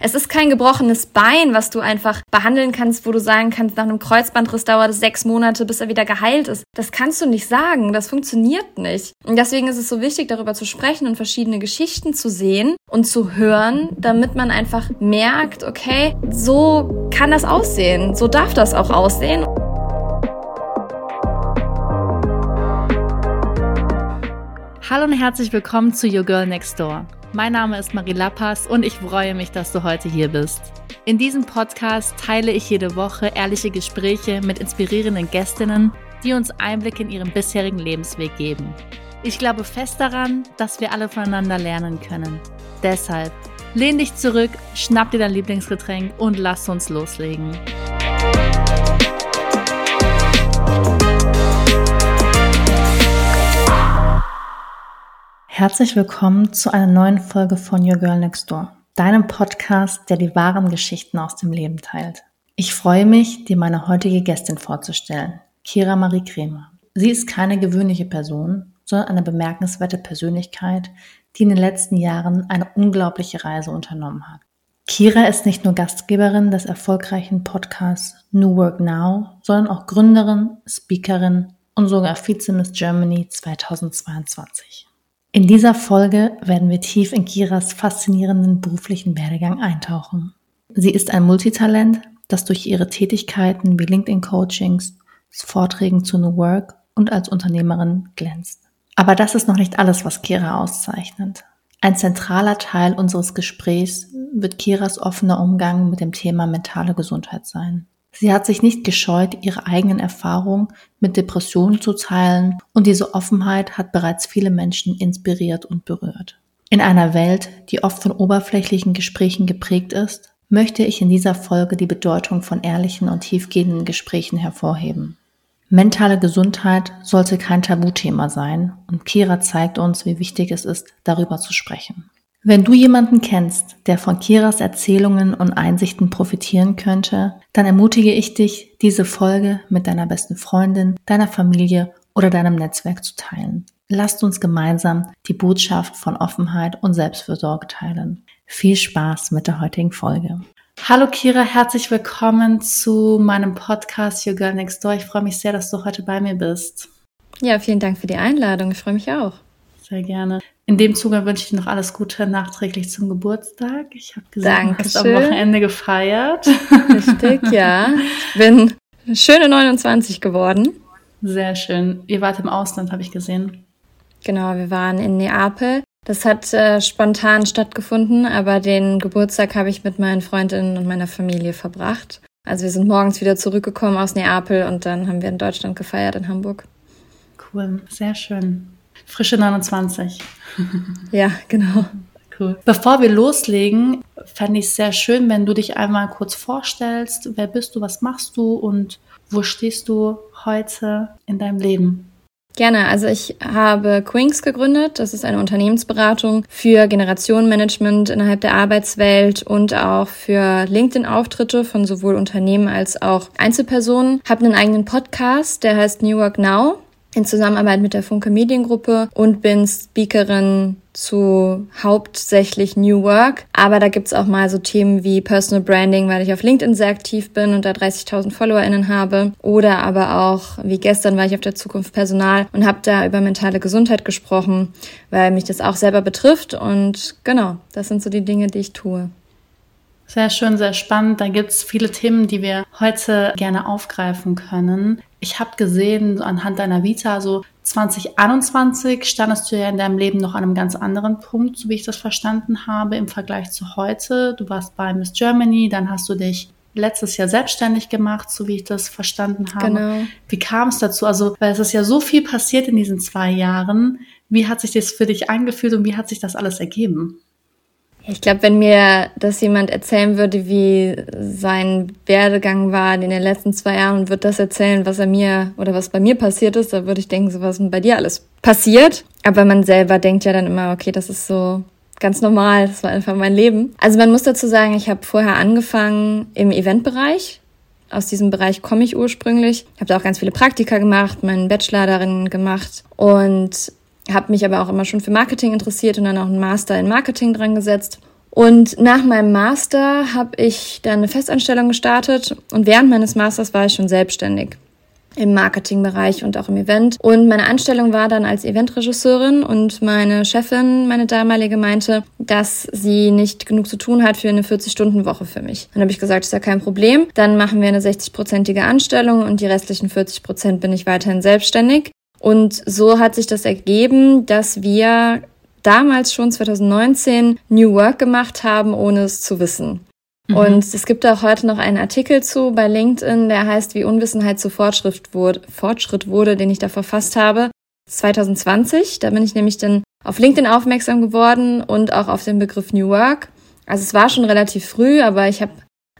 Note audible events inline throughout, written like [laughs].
Es ist kein gebrochenes Bein, was du einfach behandeln kannst, wo du sagen kannst, nach einem Kreuzbandriss dauert es sechs Monate, bis er wieder geheilt ist. Das kannst du nicht sagen. Das funktioniert nicht. Und deswegen ist es so wichtig, darüber zu sprechen und verschiedene Geschichten zu sehen und zu hören, damit man einfach merkt, okay, so kann das aussehen. So darf das auch aussehen. Hallo und herzlich willkommen zu Your Girl Next Door. Mein Name ist Marie Lappas und ich freue mich, dass du heute hier bist. In diesem Podcast teile ich jede Woche ehrliche Gespräche mit inspirierenden Gästinnen, die uns Einblick in ihren bisherigen Lebensweg geben. Ich glaube fest daran, dass wir alle voneinander lernen können. Deshalb lehn dich zurück, schnapp dir dein Lieblingsgetränk und lass uns loslegen. Herzlich willkommen zu einer neuen Folge von Your Girl Next Door, deinem Podcast, der die wahren Geschichten aus dem Leben teilt. Ich freue mich, dir meine heutige Gästin vorzustellen, Kira Marie Kremer. Sie ist keine gewöhnliche Person, sondern eine bemerkenswerte Persönlichkeit, die in den letzten Jahren eine unglaubliche Reise unternommen hat. Kira ist nicht nur Gastgeberin des erfolgreichen Podcasts New Work Now, sondern auch Gründerin, Speakerin und sogar Vize Miss Germany 2022. In dieser Folge werden wir tief in Kiras faszinierenden beruflichen Werdegang eintauchen. Sie ist ein Multitalent, das durch ihre Tätigkeiten wie LinkedIn-Coachings, Vorträgen zu New Work und als Unternehmerin glänzt. Aber das ist noch nicht alles, was Kira auszeichnet. Ein zentraler Teil unseres Gesprächs wird Kiras offener Umgang mit dem Thema mentale Gesundheit sein. Sie hat sich nicht gescheut, ihre eigenen Erfahrungen mit Depressionen zu teilen und diese Offenheit hat bereits viele Menschen inspiriert und berührt. In einer Welt, die oft von oberflächlichen Gesprächen geprägt ist, möchte ich in dieser Folge die Bedeutung von ehrlichen und tiefgehenden Gesprächen hervorheben. Mentale Gesundheit sollte kein Tabuthema sein und Kira zeigt uns, wie wichtig es ist, darüber zu sprechen. Wenn du jemanden kennst, der von Kiras Erzählungen und Einsichten profitieren könnte, dann ermutige ich dich, diese Folge mit deiner besten Freundin, deiner Familie oder deinem Netzwerk zu teilen. Lasst uns gemeinsam die Botschaft von Offenheit und Selbstfürsorge teilen. Viel Spaß mit der heutigen Folge. Hallo Kira, herzlich willkommen zu meinem Podcast Your Girl Next Door. Ich freue mich sehr, dass du heute bei mir bist. Ja, vielen Dank für die Einladung. Ich freue mich auch. Sehr gerne. In dem Zuge wünsche ich noch alles Gute nachträglich zum Geburtstag. Ich habe gesehen, Dankeschön. du hast am Wochenende gefeiert. Richtig, ja. Ich [laughs] bin schöne 29 geworden. Sehr schön. Ihr wart im Ausland, habe ich gesehen. Genau, wir waren in Neapel. Das hat äh, spontan stattgefunden, aber den Geburtstag habe ich mit meinen Freundinnen und meiner Familie verbracht. Also wir sind morgens wieder zurückgekommen aus Neapel und dann haben wir in Deutschland gefeiert in Hamburg. Cool, sehr schön. Frische 29. Ja, genau. Cool. Bevor wir loslegen, fände ich es sehr schön, wenn du dich einmal kurz vorstellst. Wer bist du, was machst du und wo stehst du heute in deinem Leben? Gerne. Also ich habe Quinks gegründet. Das ist eine Unternehmensberatung für Generationenmanagement innerhalb der Arbeitswelt und auch für LinkedIn-Auftritte von sowohl Unternehmen als auch Einzelpersonen. Habe einen eigenen Podcast, der heißt New Work Now in Zusammenarbeit mit der Funke Mediengruppe und bin Speakerin zu hauptsächlich New Work. Aber da gibt's auch mal so Themen wie Personal Branding, weil ich auf LinkedIn sehr aktiv bin und da 30.000 FollowerInnen habe. Oder aber auch, wie gestern war ich auf der Zukunft Personal und habe da über mentale Gesundheit gesprochen, weil mich das auch selber betrifft. Und genau, das sind so die Dinge, die ich tue. Sehr schön, sehr spannend. Da gibt's viele Themen, die wir heute gerne aufgreifen können. Ich habe gesehen, anhand deiner Vita, so 2021 standest du ja in deinem Leben noch an einem ganz anderen Punkt, so wie ich das verstanden habe, im Vergleich zu heute. Du warst bei Miss Germany, dann hast du dich letztes Jahr selbstständig gemacht, so wie ich das verstanden habe. Genau. Wie kam es dazu? Also, weil es ist ja so viel passiert in diesen zwei Jahren. Wie hat sich das für dich angefühlt und wie hat sich das alles ergeben? Ich glaube, wenn mir das jemand erzählen würde, wie sein Werdegang war in den letzten zwei Jahren und würde das erzählen, was er mir oder was bei mir passiert ist, da würde ich denken, so was ist bei dir alles passiert. Aber man selber denkt ja dann immer, okay, das ist so ganz normal, das war einfach mein Leben. Also man muss dazu sagen, ich habe vorher angefangen im Eventbereich. Aus diesem Bereich komme ich ursprünglich. Ich habe da auch ganz viele Praktika gemacht, meinen Bachelor darin gemacht und habe mich aber auch immer schon für Marketing interessiert und dann auch einen Master in Marketing dran gesetzt Und nach meinem Master habe ich dann eine Festanstellung gestartet und während meines Masters war ich schon selbstständig im Marketingbereich und auch im Event. Und meine Anstellung war dann als Eventregisseurin und meine Chefin, meine damalige, meinte, dass sie nicht genug zu tun hat für eine 40-Stunden-Woche für mich. Dann habe ich gesagt, ist ja kein Problem. Dann machen wir eine 60-prozentige Anstellung und die restlichen 40 Prozent bin ich weiterhin selbstständig. Und so hat sich das ergeben, dass wir damals schon 2019 New Work gemacht haben, ohne es zu wissen. Mhm. Und es gibt auch heute noch einen Artikel zu bei LinkedIn, der heißt, wie Unwissenheit zu Fortschritt wurde, Fortschritt wurde, den ich da verfasst habe. 2020, da bin ich nämlich dann auf LinkedIn aufmerksam geworden und auch auf den Begriff New Work. Also es war schon relativ früh, aber ich habe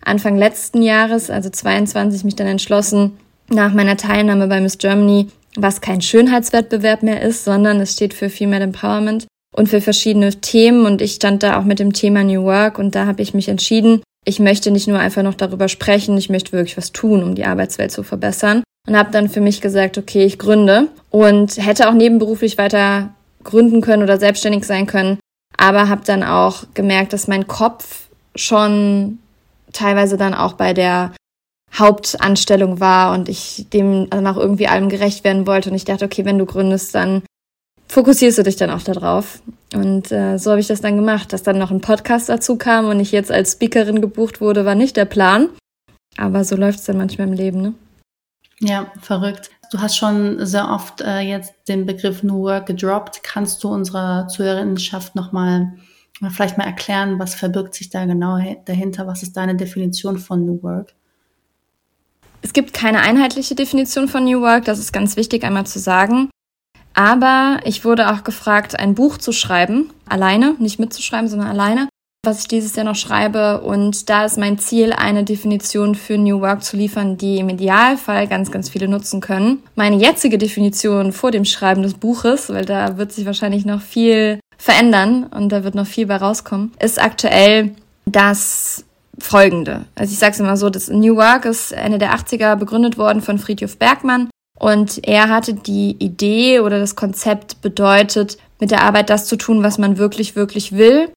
Anfang letzten Jahres, also 22, mich dann entschlossen, nach meiner Teilnahme bei Miss Germany, was kein Schönheitswettbewerb mehr ist, sondern es steht für Female Empowerment und für verschiedene Themen und ich stand da auch mit dem Thema New Work und da habe ich mich entschieden, ich möchte nicht nur einfach noch darüber sprechen, ich möchte wirklich was tun, um die Arbeitswelt zu verbessern. Und habe dann für mich gesagt, okay, ich gründe und hätte auch nebenberuflich weiter gründen können oder selbstständig sein können, aber habe dann auch gemerkt, dass mein Kopf schon teilweise dann auch bei der Hauptanstellung war und ich dem dann auch irgendwie allem gerecht werden wollte und ich dachte, okay, wenn du gründest, dann fokussierst du dich dann auch darauf. Und äh, so habe ich das dann gemacht. Dass dann noch ein Podcast dazu kam und ich jetzt als Speakerin gebucht wurde, war nicht der Plan. Aber so läuft es dann manchmal im Leben, ne? Ja, verrückt. Du hast schon sehr oft äh, jetzt den Begriff New Work gedroppt. Kannst du unserer Zuhörerinnenschaft nochmal vielleicht mal erklären, was verbirgt sich da genau dahinter? Was ist deine Definition von New Work? Es gibt keine einheitliche Definition von New Work, das ist ganz wichtig einmal zu sagen. Aber ich wurde auch gefragt, ein Buch zu schreiben, alleine, nicht mitzuschreiben, sondern alleine, was ich dieses Jahr noch schreibe. Und da ist mein Ziel, eine Definition für New Work zu liefern, die im Idealfall ganz, ganz viele nutzen können. Meine jetzige Definition vor dem Schreiben des Buches, weil da wird sich wahrscheinlich noch viel verändern und da wird noch viel bei rauskommen, ist aktuell das folgende. Also ich sage es immer so, das New Work ist Ende der 80er begründet worden von Friedhof Bergmann und er hatte die Idee oder das Konzept bedeutet, mit der Arbeit das zu tun, was man wirklich, wirklich will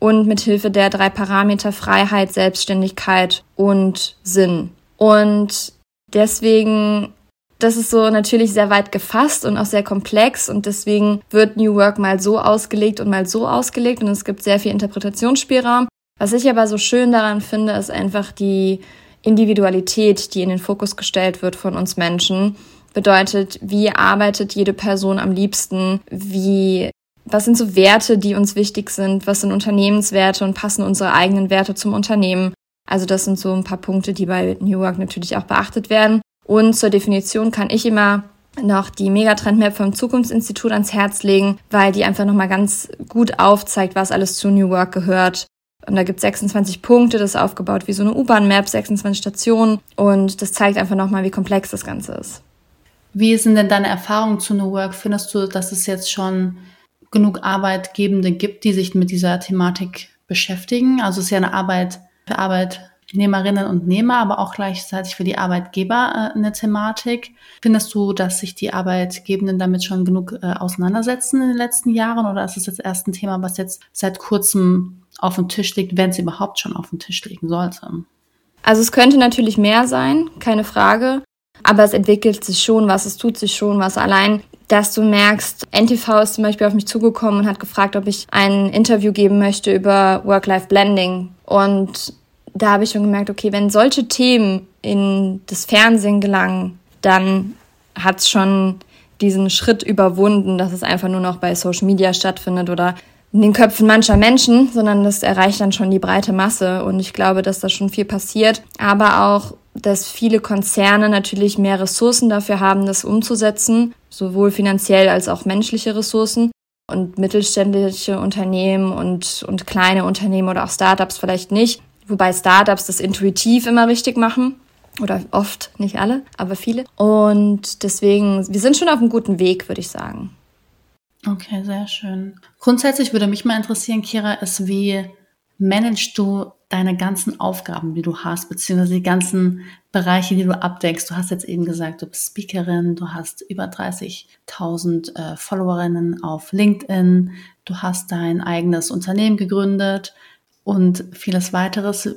und mit Hilfe der drei Parameter Freiheit, Selbstständigkeit und Sinn. Und deswegen, das ist so natürlich sehr weit gefasst und auch sehr komplex und deswegen wird New Work mal so ausgelegt und mal so ausgelegt und es gibt sehr viel Interpretationsspielraum. Was ich aber so schön daran finde, ist einfach die Individualität, die in den Fokus gestellt wird von uns Menschen bedeutet, wie arbeitet jede Person am liebsten, wie was sind so Werte, die uns wichtig sind, was sind Unternehmenswerte und passen unsere eigenen Werte zum Unternehmen. Also das sind so ein paar Punkte, die bei New Work natürlich auch beachtet werden. Und zur Definition kann ich immer noch die Megatrend Map vom Zukunftsinstitut ans Herz legen, weil die einfach nochmal ganz gut aufzeigt, was alles zu New Work gehört. Und da gibt es 26 Punkte, das ist aufgebaut wie so eine U-Bahn-Map, 26 Stationen und das zeigt einfach nochmal, wie komplex das Ganze ist. Wie sind denn deine Erfahrungen zu New Work? Findest du, dass es jetzt schon genug Arbeitgebende gibt, die sich mit dieser Thematik beschäftigen? Also es ist ja eine Arbeit für Arbeitnehmerinnen und Nehmer, aber auch gleichzeitig für die Arbeitgeber äh, eine Thematik. Findest du, dass sich die Arbeitgebenden damit schon genug äh, auseinandersetzen in den letzten Jahren oder ist es jetzt erst ein Thema, was jetzt seit kurzem auf dem Tisch liegt, wenn es überhaupt schon auf dem Tisch liegen sollte? Also es könnte natürlich mehr sein, keine Frage. Aber es entwickelt sich schon was, es tut sich schon was. Allein, dass du merkst, NTV ist zum Beispiel auf mich zugekommen und hat gefragt, ob ich ein Interview geben möchte über Work-Life-Blending. Und da habe ich schon gemerkt, okay, wenn solche Themen in das Fernsehen gelangen, dann hat es schon diesen Schritt überwunden, dass es einfach nur noch bei Social Media stattfindet oder in den Köpfen mancher Menschen, sondern das erreicht dann schon die breite Masse. Und ich glaube, dass da schon viel passiert. Aber auch dass viele Konzerne natürlich mehr Ressourcen dafür haben, das umzusetzen, sowohl finanziell als auch menschliche Ressourcen. Und mittelständische Unternehmen und, und kleine Unternehmen oder auch Startups vielleicht nicht. Wobei Startups das intuitiv immer richtig machen. Oder oft, nicht alle, aber viele. Und deswegen, wir sind schon auf einem guten Weg, würde ich sagen. Okay, sehr schön. Grundsätzlich würde mich mal interessieren, Kira, ist, wie managst du deine ganzen Aufgaben, die du hast, beziehungsweise die ganzen Bereiche, die du abdeckst. Du hast jetzt eben gesagt, du bist Speakerin, du hast über 30.000 äh, Followerinnen auf LinkedIn, du hast dein eigenes Unternehmen gegründet und vieles weiteres.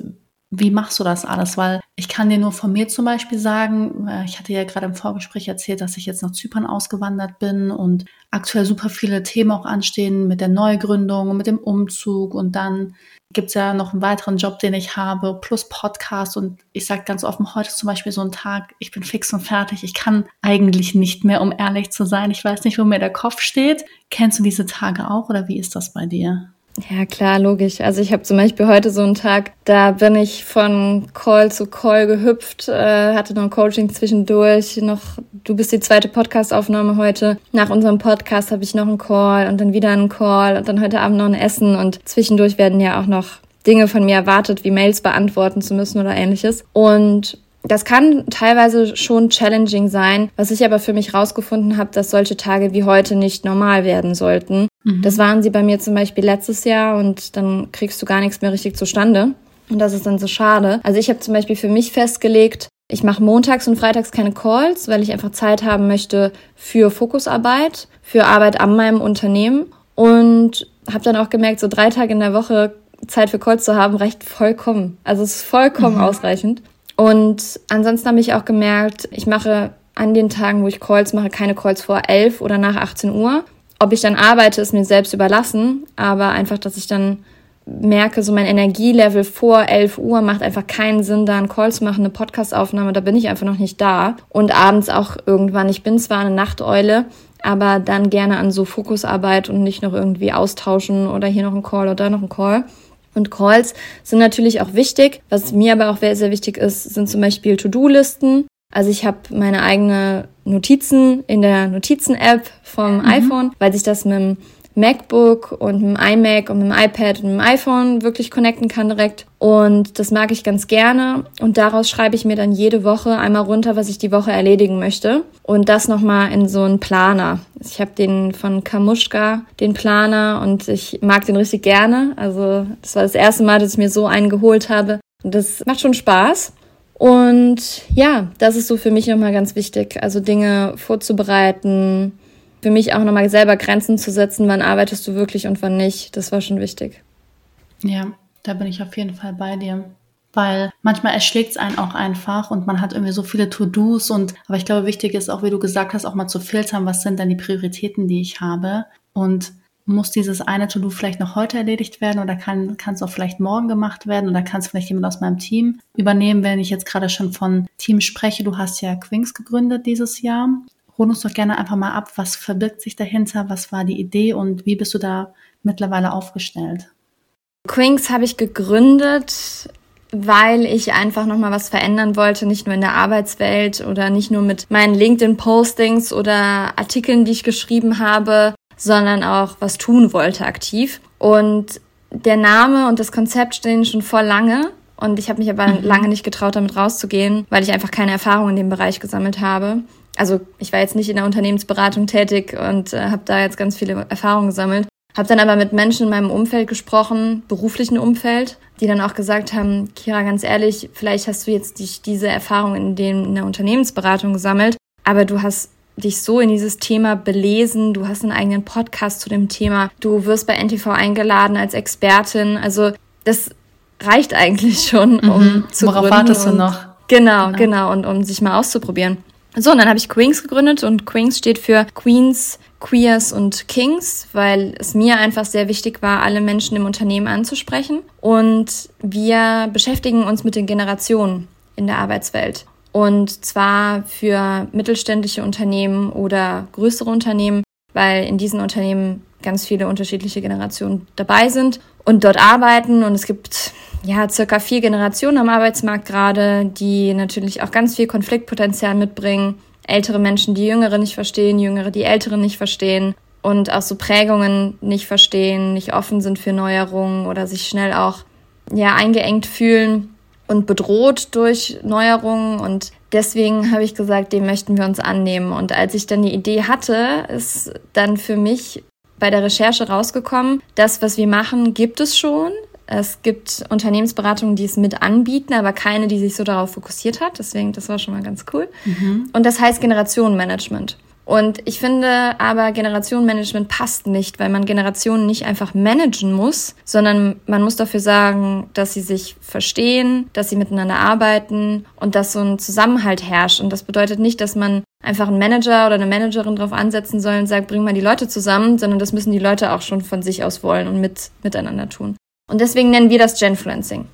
Wie machst du das alles? Weil ich kann dir nur von mir zum Beispiel sagen, äh, ich hatte ja gerade im Vorgespräch erzählt, dass ich jetzt nach Zypern ausgewandert bin und aktuell super viele Themen auch anstehen mit der Neugründung mit dem Umzug und dann gibt's ja noch einen weiteren Job, den ich habe, plus Podcast und ich sage ganz offen, heute ist zum Beispiel so ein Tag, ich bin fix und fertig, ich kann eigentlich nicht mehr, um ehrlich zu sein. Ich weiß nicht, wo mir der Kopf steht. Kennst du diese Tage auch oder wie ist das bei dir? Ja, klar, logisch. Also ich habe zum Beispiel heute so einen Tag, da bin ich von Call zu Call gehüpft, äh, hatte noch ein Coaching zwischendurch, noch, du bist die zweite Podcast-Aufnahme heute. Nach unserem Podcast habe ich noch einen Call und dann wieder einen Call und dann heute Abend noch ein Essen und zwischendurch werden ja auch noch Dinge von mir erwartet, wie Mails beantworten zu müssen oder ähnliches. Und das kann teilweise schon challenging sein, was ich aber für mich rausgefunden habe, dass solche Tage wie heute nicht normal werden sollten. Mhm. Das waren sie bei mir zum Beispiel letztes Jahr und dann kriegst du gar nichts mehr richtig zustande. Und das ist dann so schade. Also ich habe zum Beispiel für mich festgelegt, ich mache montags und freitags keine Calls, weil ich einfach Zeit haben möchte für Fokusarbeit, für Arbeit an meinem Unternehmen und habe dann auch gemerkt, so drei Tage in der Woche Zeit für Calls zu haben, reicht vollkommen. Also es ist vollkommen mhm. ausreichend. Und ansonsten habe ich auch gemerkt, ich mache an den Tagen, wo ich Calls mache, keine Calls vor 11 oder nach 18 Uhr. Ob ich dann arbeite, ist mir selbst überlassen, aber einfach, dass ich dann merke, so mein Energielevel vor 11 Uhr macht einfach keinen Sinn, da einen Call zu machen, eine Podcastaufnahme, da bin ich einfach noch nicht da. Und abends auch irgendwann, ich bin zwar eine Nachteule, aber dann gerne an so Fokusarbeit und nicht noch irgendwie austauschen oder hier noch ein Call oder da noch ein Call. Und Calls sind natürlich auch wichtig. Was mir aber auch sehr, sehr wichtig ist, sind zum Beispiel To-Do-Listen. Also ich habe meine eigene Notizen in der Notizen-App vom mhm. iPhone, weil sich das mit dem MacBook und mit dem iMac und mit dem iPad und dem iPhone wirklich connecten kann direkt. Und das mag ich ganz gerne. Und daraus schreibe ich mir dann jede Woche einmal runter, was ich die Woche erledigen möchte. Und das nochmal in so einen Planer. Ich habe den von Kamuschka, den Planer, und ich mag den richtig gerne. Also das war das erste Mal, dass ich mir so einen geholt habe. Und das macht schon Spaß. Und ja, das ist so für mich nochmal ganz wichtig. Also Dinge vorzubereiten, für mich auch nochmal selber Grenzen zu setzen, wann arbeitest du wirklich und wann nicht. Das war schon wichtig. Ja, da bin ich auf jeden Fall bei dir. Weil manchmal erschlägt es einen auch einfach und man hat irgendwie so viele To-Dos und aber ich glaube, wichtig ist auch, wie du gesagt hast, auch mal zu filtern, was sind denn die Prioritäten, die ich habe und muss dieses eine To-Do vielleicht noch heute erledigt werden oder kann es auch vielleicht morgen gemacht werden oder kann es vielleicht jemand aus meinem Team übernehmen, wenn ich jetzt gerade schon von Team spreche. Du hast ja Quinks gegründet dieses Jahr hol uns doch gerne einfach mal ab, was verbirgt sich dahinter, was war die Idee und wie bist du da mittlerweile aufgestellt? Quinks habe ich gegründet, weil ich einfach nochmal was verändern wollte, nicht nur in der Arbeitswelt oder nicht nur mit meinen LinkedIn-Postings oder Artikeln, die ich geschrieben habe, sondern auch was tun wollte aktiv. Und der Name und das Konzept stehen schon vor lange. Und ich habe mich aber mhm. lange nicht getraut, damit rauszugehen, weil ich einfach keine Erfahrung in dem Bereich gesammelt habe also ich war jetzt nicht in der Unternehmensberatung tätig und äh, habe da jetzt ganz viele Erfahrungen gesammelt. Habe dann aber mit Menschen in meinem Umfeld gesprochen, beruflichen Umfeld, die dann auch gesagt haben, Kira, ganz ehrlich, vielleicht hast du jetzt dich diese Erfahrung in, dem, in der Unternehmensberatung gesammelt, aber du hast dich so in dieses Thema belesen, du hast einen eigenen Podcast zu dem Thema, du wirst bei NTV eingeladen als Expertin, also das reicht eigentlich schon, um mhm. zu Worauf wartest du noch? Genau, genau, genau, und um sich mal auszuprobieren. So, und dann habe ich Queens gegründet und Queens steht für Queens, Queers und Kings, weil es mir einfach sehr wichtig war, alle Menschen im Unternehmen anzusprechen. Und wir beschäftigen uns mit den Generationen in der Arbeitswelt. Und zwar für mittelständische Unternehmen oder größere Unternehmen, weil in diesen Unternehmen ganz viele unterschiedliche Generationen dabei sind und dort arbeiten. Und es gibt ja, circa vier Generationen am Arbeitsmarkt gerade, die natürlich auch ganz viel Konfliktpotenzial mitbringen. Ältere Menschen, die Jüngere nicht verstehen, Jüngere, die Ältere nicht verstehen und auch so Prägungen nicht verstehen, nicht offen sind für Neuerungen oder sich schnell auch, ja, eingeengt fühlen und bedroht durch Neuerungen und deswegen [laughs] habe ich gesagt, dem möchten wir uns annehmen. Und als ich dann die Idee hatte, ist dann für mich bei der Recherche rausgekommen, das, was wir machen, gibt es schon. Es gibt Unternehmensberatungen, die es mit anbieten, aber keine, die sich so darauf fokussiert hat. Deswegen, das war schon mal ganz cool. Mhm. Und das heißt Generationenmanagement. Und ich finde aber Generationenmanagement passt nicht, weil man Generationen nicht einfach managen muss, sondern man muss dafür sagen, dass sie sich verstehen, dass sie miteinander arbeiten und dass so ein Zusammenhalt herrscht. Und das bedeutet nicht, dass man einfach einen Manager oder eine Managerin drauf ansetzen soll und sagt, bring mal die Leute zusammen, sondern das müssen die Leute auch schon von sich aus wollen und mit, miteinander tun. Und deswegen nennen wir das Genfluencing.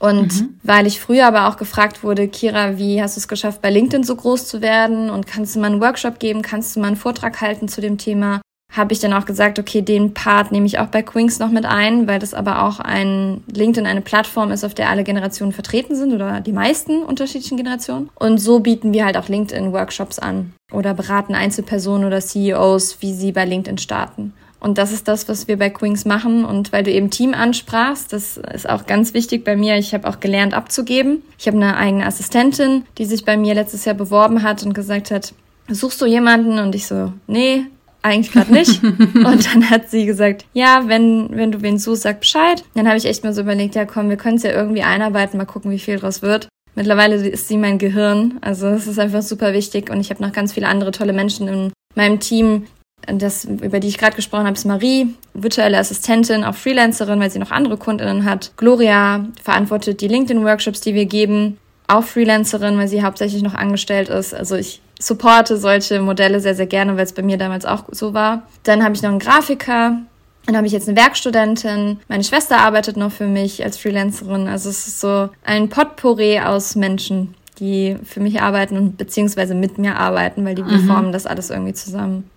Und mhm. weil ich früher aber auch gefragt wurde, Kira, wie hast du es geschafft, bei LinkedIn so groß zu werden? Und kannst du mal einen Workshop geben? Kannst du mal einen Vortrag halten zu dem Thema? Habe ich dann auch gesagt, okay, den Part nehme ich auch bei Quinks noch mit ein, weil das aber auch ein LinkedIn eine Plattform ist, auf der alle Generationen vertreten sind oder die meisten unterschiedlichen Generationen. Und so bieten wir halt auch LinkedIn-Workshops an oder beraten Einzelpersonen oder CEOs, wie sie bei LinkedIn starten. Und das ist das, was wir bei Queens machen. Und weil du eben Team ansprachst, das ist auch ganz wichtig bei mir. Ich habe auch gelernt abzugeben. Ich habe eine eigene Assistentin, die sich bei mir letztes Jahr beworben hat und gesagt hat, suchst du jemanden? Und ich so, nee, eigentlich gerade nicht. [laughs] und dann hat sie gesagt, ja, wenn, wenn du wen suchst, sag Bescheid. Dann habe ich echt mal so überlegt, ja komm, wir können es ja irgendwie einarbeiten, mal gucken, wie viel draus wird. Mittlerweile ist sie mein Gehirn. Also es ist einfach super wichtig. Und ich habe noch ganz viele andere tolle Menschen in meinem Team, das, über die ich gerade gesprochen habe, ist Marie, virtuelle Assistentin, auch Freelancerin, weil sie noch andere Kundinnen hat. Gloria verantwortet die LinkedIn-Workshops, die wir geben, auch Freelancerin, weil sie hauptsächlich noch angestellt ist. Also ich supporte solche Modelle sehr, sehr gerne, weil es bei mir damals auch so war. Dann habe ich noch einen Grafiker, dann habe ich jetzt eine Werkstudentin. Meine Schwester arbeitet noch für mich als Freelancerin. Also es ist so ein Potpourri aus Menschen, die für mich arbeiten und beziehungsweise mit mir arbeiten, weil die mhm. formen das alles irgendwie zusammen.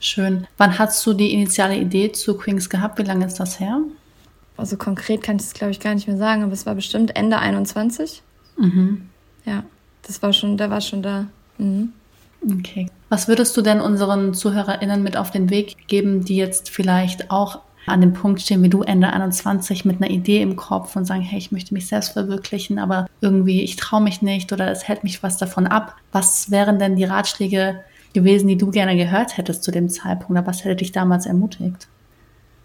Schön. Wann hast du die initiale Idee zu Queens gehabt? Wie lange ist das her? Also konkret kann ich es, glaube ich, gar nicht mehr sagen, aber es war bestimmt Ende 21. Mhm. Ja, das war schon, da war schon da. Mhm. Okay. Was würdest du denn unseren ZuhörerInnen mit auf den Weg geben, die jetzt vielleicht auch an dem Punkt stehen wie du Ende 21 mit einer Idee im Kopf und sagen, hey, ich möchte mich selbst verwirklichen, aber irgendwie ich traue mich nicht oder es hält mich was davon ab. Was wären denn die Ratschläge, gewesen, die du gerne gehört hättest zu dem Zeitpunkt? Oder was hätte dich damals ermutigt?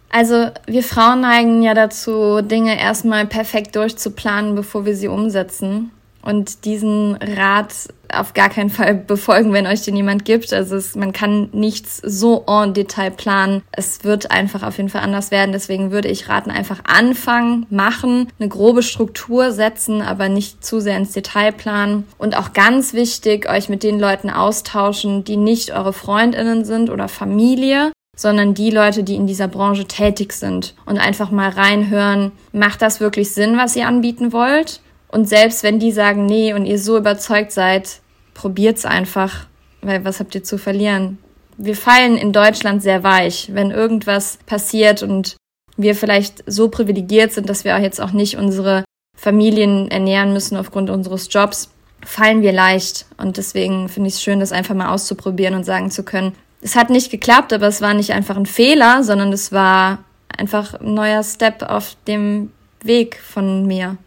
Also wir Frauen neigen ja dazu, Dinge erstmal perfekt durchzuplanen, bevor wir sie umsetzen und diesen Rat auf gar keinen Fall befolgen, wenn euch den jemand gibt. Also es, man kann nichts so en Detail planen. Es wird einfach auf jeden Fall anders werden. Deswegen würde ich raten, einfach anfangen, machen, eine grobe Struktur setzen, aber nicht zu sehr ins Detail planen. Und auch ganz wichtig, euch mit den Leuten austauschen, die nicht eure Freundinnen sind oder Familie, sondern die Leute, die in dieser Branche tätig sind und einfach mal reinhören, macht das wirklich Sinn, was ihr anbieten wollt? Und selbst wenn die sagen, nee, und ihr so überzeugt seid, probiert's einfach, weil was habt ihr zu verlieren? Wir fallen in Deutschland sehr weich, wenn irgendwas passiert und wir vielleicht so privilegiert sind, dass wir jetzt auch nicht unsere Familien ernähren müssen aufgrund unseres Jobs, fallen wir leicht. Und deswegen finde ich es schön, das einfach mal auszuprobieren und sagen zu können, es hat nicht geklappt, aber es war nicht einfach ein Fehler, sondern es war einfach ein neuer Step auf dem Weg von mir.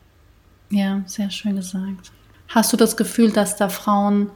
Ja, sehr schön gesagt. Hast du das Gefühl, dass da Frauen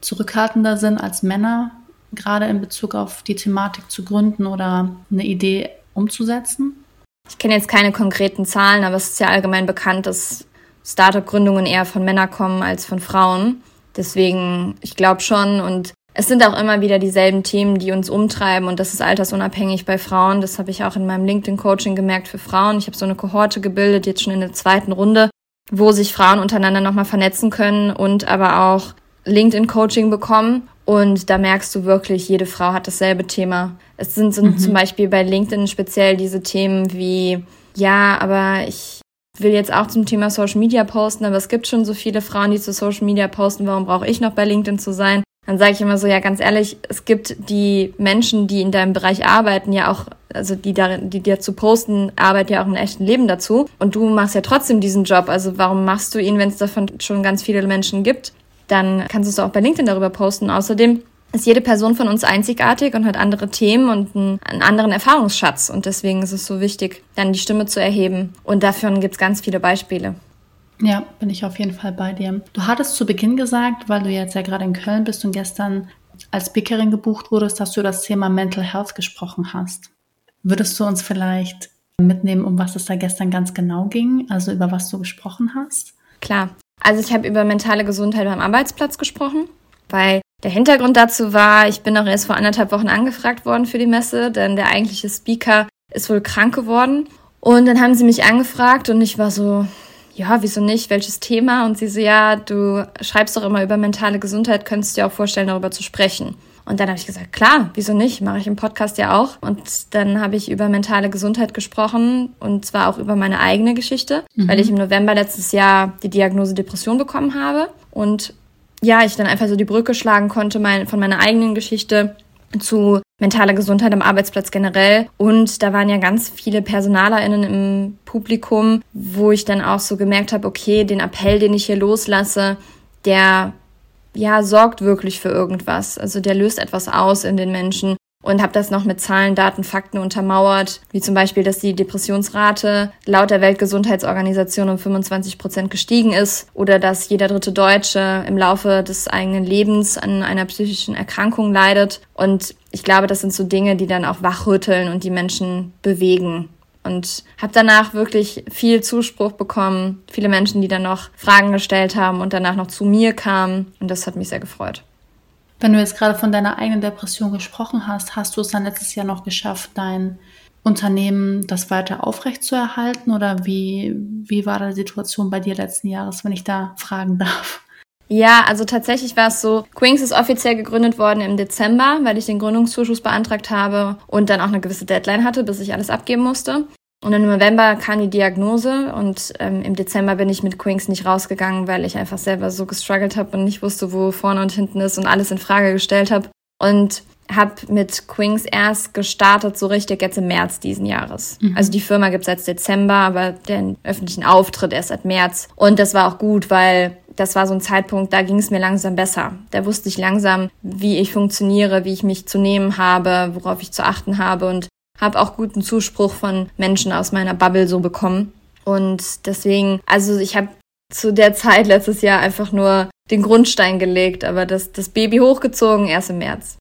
zurückhaltender sind als Männer, gerade in Bezug auf die Thematik zu gründen oder eine Idee umzusetzen? Ich kenne jetzt keine konkreten Zahlen, aber es ist ja allgemein bekannt, dass Startup-Gründungen eher von Männern kommen als von Frauen. Deswegen, ich glaube schon und es sind auch immer wieder dieselben Themen, die uns umtreiben und das ist altersunabhängig bei Frauen. Das habe ich auch in meinem LinkedIn-Coaching gemerkt für Frauen. Ich habe so eine Kohorte gebildet, jetzt schon in der zweiten Runde, wo sich Frauen untereinander nochmal vernetzen können und aber auch LinkedIn-Coaching bekommen. Und da merkst du wirklich, jede Frau hat dasselbe Thema. Es sind, sind mhm. zum Beispiel bei LinkedIn speziell diese Themen wie, ja, aber ich will jetzt auch zum Thema Social Media posten, aber es gibt schon so viele Frauen, die zu Social Media posten. Warum brauche ich noch bei LinkedIn zu sein? Dann sage ich immer so, ja, ganz ehrlich, es gibt die Menschen, die in deinem Bereich arbeiten, ja auch also die da, die dir zu posten, arbeiten ja auch im echten Leben dazu. Und du machst ja trotzdem diesen Job. Also warum machst du ihn, wenn es davon schon ganz viele Menschen gibt? Dann kannst du es auch bei LinkedIn darüber posten. Außerdem ist jede Person von uns einzigartig und hat andere Themen und einen, einen anderen Erfahrungsschatz. Und deswegen ist es so wichtig, dann die Stimme zu erheben. Und dafür gibt es ganz viele Beispiele. Ja, bin ich auf jeden Fall bei dir. Du hattest zu Beginn gesagt, weil du jetzt ja gerade in Köln bist und gestern als Speakerin gebucht wurdest, dass du das Thema Mental Health gesprochen hast. Würdest du uns vielleicht mitnehmen, um was es da gestern ganz genau ging, also über was du gesprochen hast? Klar. Also ich habe über mentale Gesundheit beim Arbeitsplatz gesprochen, weil Der Hintergrund dazu war, ich bin auch erst vor anderthalb Wochen angefragt worden für die Messe, denn der eigentliche Speaker ist wohl krank geworden. Und dann haben sie mich angefragt und ich war so, ja, wieso nicht? Welches Thema? Und sie so, ja, du schreibst doch immer über mentale Gesundheit, könntest du dir auch vorstellen, darüber zu sprechen. Und dann habe ich gesagt, klar, wieso nicht? Mache ich im Podcast ja auch. Und dann habe ich über mentale Gesundheit gesprochen und zwar auch über meine eigene Geschichte, mhm. weil ich im November letztes Jahr die Diagnose Depression bekommen habe und ja, ich dann einfach so die Brücke schlagen konnte mein, von meiner eigenen Geschichte zu mentaler Gesundheit am Arbeitsplatz generell. Und da waren ja ganz viele PersonalerInnen im Publikum, wo ich dann auch so gemerkt habe, okay, den Appell, den ich hier loslasse, der ja sorgt wirklich für irgendwas. Also der löst etwas aus in den Menschen und habe das noch mit Zahlen, Daten, Fakten untermauert, wie zum Beispiel, dass die Depressionsrate laut der Weltgesundheitsorganisation um 25 Prozent gestiegen ist oder dass jeder dritte Deutsche im Laufe des eigenen Lebens an einer psychischen Erkrankung leidet. Und ich glaube, das sind so Dinge, die dann auch wachrütteln und die Menschen bewegen. Und habe danach wirklich viel Zuspruch bekommen, viele Menschen, die dann noch Fragen gestellt haben und danach noch zu mir kamen. Und das hat mich sehr gefreut. Wenn du jetzt gerade von deiner eigenen Depression gesprochen hast, hast du es dann letztes Jahr noch geschafft, dein Unternehmen das weiter aufrechtzuerhalten? Oder wie, wie war die Situation bei dir letzten Jahres, wenn ich da fragen darf? Ja, also tatsächlich war es so, Queens ist offiziell gegründet worden im Dezember, weil ich den Gründungszuschuss beantragt habe und dann auch eine gewisse Deadline hatte, bis ich alles abgeben musste. Und im November kam die Diagnose und ähm, im Dezember bin ich mit Queens nicht rausgegangen, weil ich einfach selber so gestruggelt habe und nicht wusste, wo vorne und hinten ist und alles in Frage gestellt habe. Und habe mit Queens erst gestartet, so richtig jetzt im März diesen Jahres. Mhm. Also die Firma gibt es seit Dezember, aber den öffentlichen Auftritt erst seit März. Und das war auch gut, weil das war so ein Zeitpunkt, da ging es mir langsam besser. Da wusste ich langsam, wie ich funktioniere, wie ich mich zu nehmen habe, worauf ich zu achten habe. Und habe auch guten Zuspruch von Menschen aus meiner Bubble so bekommen. Und deswegen, also ich habe zu der Zeit letztes Jahr einfach nur den Grundstein gelegt, aber das, das Baby hochgezogen erst im März.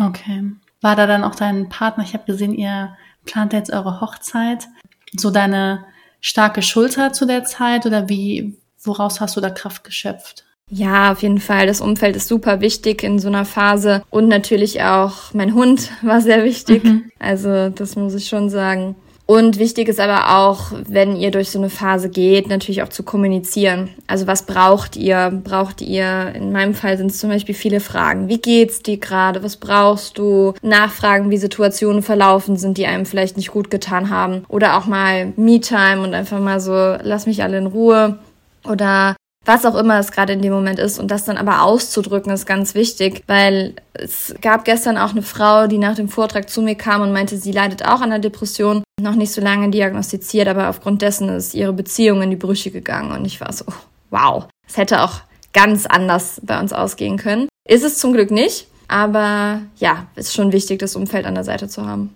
Okay. War da dann auch dein Partner? Ich habe gesehen, ihr plant jetzt eure Hochzeit. So deine starke Schulter zu der Zeit oder wie, woraus hast du da Kraft geschöpft? Ja, auf jeden Fall. Das Umfeld ist super wichtig in so einer Phase. Und natürlich auch mein Hund [laughs] war sehr wichtig. Mhm. Also das muss ich schon sagen. Und wichtig ist aber auch, wenn ihr durch so eine Phase geht, natürlich auch zu kommunizieren. Also was braucht ihr? Braucht ihr, in meinem Fall sind es zum Beispiel viele Fragen. Wie geht's dir gerade? Was brauchst du? Nachfragen, wie Situationen verlaufen sind, die einem vielleicht nicht gut getan haben. Oder auch mal Me-Time und einfach mal so, lass mich alle in Ruhe. Oder was auch immer es gerade in dem Moment ist. Und das dann aber auszudrücken, ist ganz wichtig, weil es gab gestern auch eine Frau, die nach dem Vortrag zu mir kam und meinte, sie leidet auch an der Depression, noch nicht so lange diagnostiziert, aber aufgrund dessen ist ihre Beziehung in die Brüche gegangen. Und ich war so, wow, es hätte auch ganz anders bei uns ausgehen können. Ist es zum Glück nicht, aber ja, ist schon wichtig, das Umfeld an der Seite zu haben.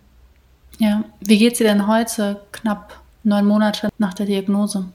Ja, wie geht's dir denn heute, knapp neun Monate nach der Diagnose?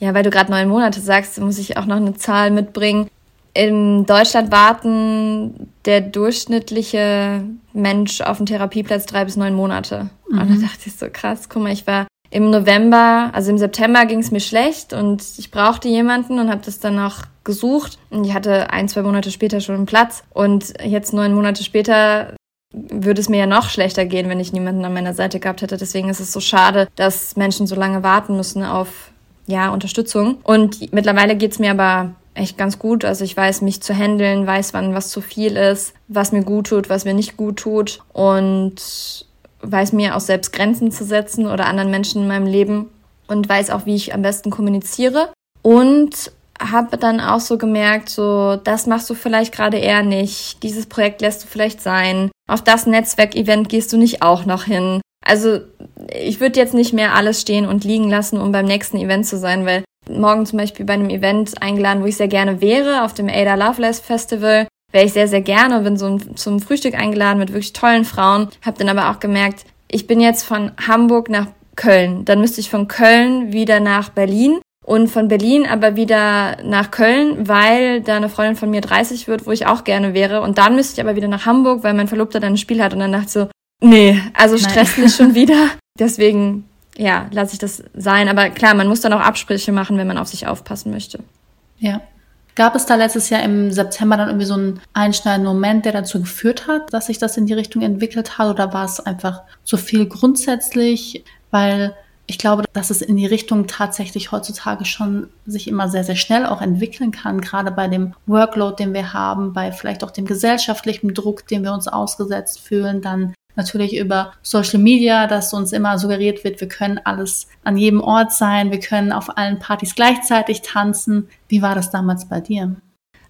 Ja, weil du gerade neun Monate sagst, muss ich auch noch eine Zahl mitbringen. In Deutschland warten der durchschnittliche Mensch auf einen Therapieplatz drei bis neun Monate. Mhm. Und da dachte ich so, krass, guck mal, ich war im November, also im September ging es mir schlecht und ich brauchte jemanden und habe das dann noch gesucht. Und ich hatte ein, zwei Monate später schon einen Platz. Und jetzt neun Monate später würde es mir ja noch schlechter gehen, wenn ich niemanden an meiner Seite gehabt hätte. Deswegen ist es so schade, dass Menschen so lange warten müssen auf ja, Unterstützung. Und mittlerweile geht's mir aber echt ganz gut. Also ich weiß, mich zu handeln, weiß, wann was zu viel ist, was mir gut tut, was mir nicht gut tut und weiß mir auch selbst Grenzen zu setzen oder anderen Menschen in meinem Leben und weiß auch, wie ich am besten kommuniziere. Und habe dann auch so gemerkt, so, das machst du vielleicht gerade eher nicht, dieses Projekt lässt du vielleicht sein, auf das Netzwerkevent gehst du nicht auch noch hin. Also ich würde jetzt nicht mehr alles stehen und liegen lassen, um beim nächsten Event zu sein, weil morgen zum Beispiel bei einem Event eingeladen, wo ich sehr gerne wäre, auf dem Ada Loveless Festival, wäre ich sehr, sehr gerne, bin so zum Frühstück eingeladen mit wirklich tollen Frauen, habe dann aber auch gemerkt, ich bin jetzt von Hamburg nach Köln, dann müsste ich von Köln wieder nach Berlin und von Berlin aber wieder nach Köln, weil da eine Freundin von mir 30 wird, wo ich auch gerne wäre. Und dann müsste ich aber wieder nach Hamburg, weil mein Verlobter dann ein Spiel hat. Und dann dachte ich so, Nee, also stresst mich schon [laughs] wieder. Deswegen, ja, lasse ich das sein. Aber klar, man muss dann auch Absprüche machen, wenn man auf sich aufpassen möchte. Ja. Gab es da letztes Jahr im September dann irgendwie so einen einschneidenden Moment, der dazu geführt hat, dass sich das in die Richtung entwickelt hat? Oder war es einfach zu viel grundsätzlich? Weil ich glaube, dass es in die Richtung tatsächlich heutzutage schon sich immer sehr, sehr schnell auch entwickeln kann, gerade bei dem Workload, den wir haben, bei vielleicht auch dem gesellschaftlichen Druck, den wir uns ausgesetzt fühlen, dann natürlich über Social Media, dass uns immer suggeriert wird, wir können alles an jedem Ort sein, wir können auf allen Partys gleichzeitig tanzen. Wie war das damals bei dir?